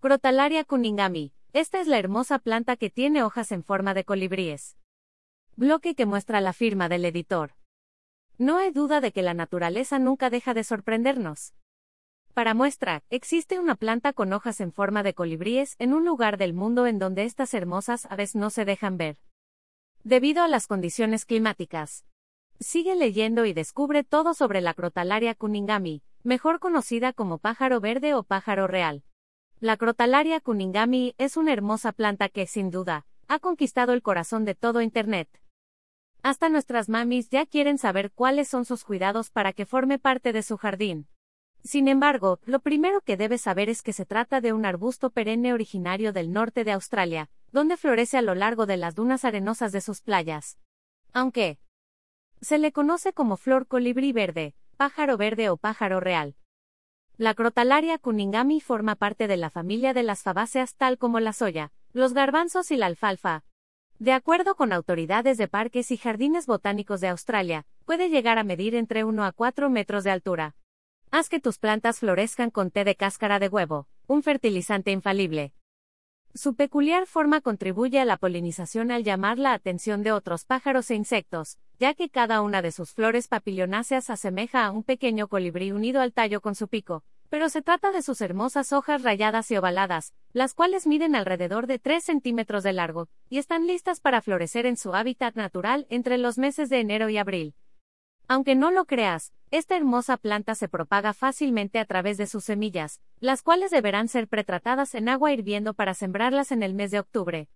Crotalaria cuningami. Esta es la hermosa planta que tiene hojas en forma de colibríes. Bloque que muestra la firma del editor. No hay duda de que la naturaleza nunca deja de sorprendernos. Para muestra, existe una planta con hojas en forma de colibríes en un lugar del mundo en donde estas hermosas aves no se dejan ver. Debido a las condiciones climáticas. Sigue leyendo y descubre todo sobre la Crotalaria cuningami, mejor conocida como pájaro verde o pájaro real. La Crotalaria cuningami es una hermosa planta que, sin duda, ha conquistado el corazón de todo Internet. Hasta nuestras mamis ya quieren saber cuáles son sus cuidados para que forme parte de su jardín. Sin embargo, lo primero que debes saber es que se trata de un arbusto perenne originario del norte de Australia, donde florece a lo largo de las dunas arenosas de sus playas. Aunque se le conoce como flor colibrí verde, pájaro verde o pájaro real. La Crotalaria cuningami forma parte de la familia de las fabáceas tal como la soya, los garbanzos y la alfalfa. De acuerdo con autoridades de parques y jardines botánicos de Australia, puede llegar a medir entre 1 a 4 metros de altura. Haz que tus plantas florezcan con té de cáscara de huevo, un fertilizante infalible. Su peculiar forma contribuye a la polinización al llamar la atención de otros pájaros e insectos, ya que cada una de sus flores papilionáceas asemeja a un pequeño colibrí unido al tallo con su pico, pero se trata de sus hermosas hojas rayadas y ovaladas, las cuales miden alrededor de 3 centímetros de largo, y están listas para florecer en su hábitat natural entre los meses de enero y abril. Aunque no lo creas, esta hermosa planta se propaga fácilmente a través de sus semillas, las cuales deberán ser pretratadas en agua hirviendo para sembrarlas en el mes de octubre.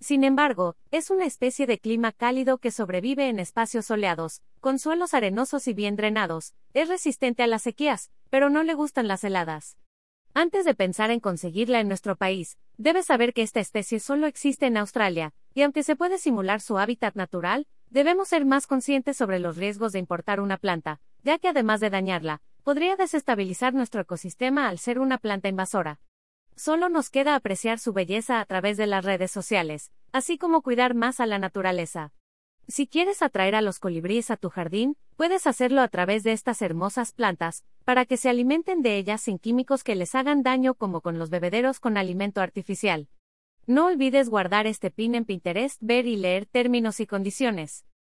Sin embargo, es una especie de clima cálido que sobrevive en espacios soleados, con suelos arenosos y bien drenados, es resistente a las sequías, pero no le gustan las heladas. Antes de pensar en conseguirla en nuestro país, debes saber que esta especie solo existe en Australia, y aunque se puede simular su hábitat natural, Debemos ser más conscientes sobre los riesgos de importar una planta, ya que además de dañarla, podría desestabilizar nuestro ecosistema al ser una planta invasora. Solo nos queda apreciar su belleza a través de las redes sociales, así como cuidar más a la naturaleza. Si quieres atraer a los colibríes a tu jardín, puedes hacerlo a través de estas hermosas plantas, para que se alimenten de ellas sin químicos que les hagan daño como con los bebederos con alimento artificial. No olvides guardar este pin en Pinterest, ver y leer términos y condiciones.